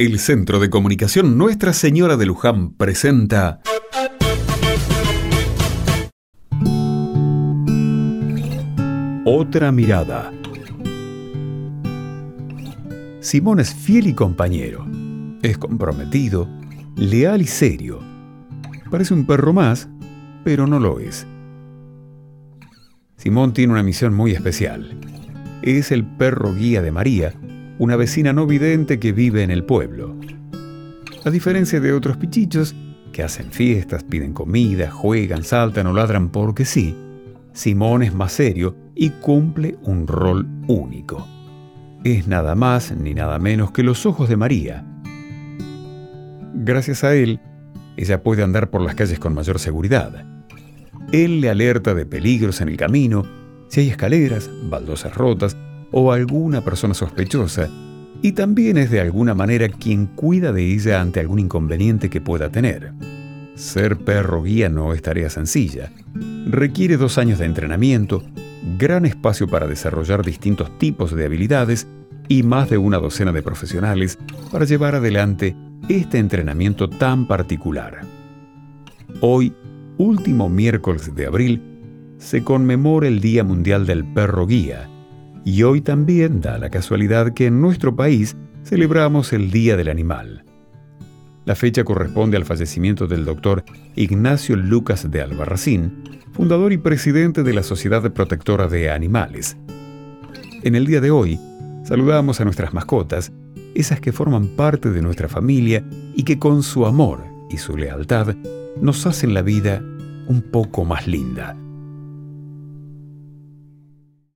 El Centro de Comunicación Nuestra Señora de Luján presenta Otra mirada. Simón es fiel y compañero. Es comprometido, leal y serio. Parece un perro más, pero no lo es. Simón tiene una misión muy especial. Es el perro guía de María, una vecina no vidente que vive en el pueblo. A diferencia de otros pichichos, que hacen fiestas, piden comida, juegan, saltan o ladran porque sí, Simón es más serio y cumple un rol único. Es nada más ni nada menos que los ojos de María. Gracias a él, ella puede andar por las calles con mayor seguridad. Él le alerta de peligros en el camino, si hay escaleras, baldosas rotas o alguna persona sospechosa, y también es de alguna manera quien cuida de ella ante algún inconveniente que pueda tener. Ser perro guía no es tarea sencilla. Requiere dos años de entrenamiento, gran espacio para desarrollar distintos tipos de habilidades y más de una docena de profesionales para llevar adelante este entrenamiento tan particular. Hoy, último miércoles de abril, se conmemora el Día Mundial del Perro Guía, y hoy también da la casualidad que en nuestro país celebramos el Día del Animal. La fecha corresponde al fallecimiento del doctor Ignacio Lucas de Albarracín, fundador y presidente de la Sociedad Protectora de Animales. En el día de hoy, saludamos a nuestras mascotas, esas que forman parte de nuestra familia y que con su amor y su lealtad nos hacen la vida un poco más linda.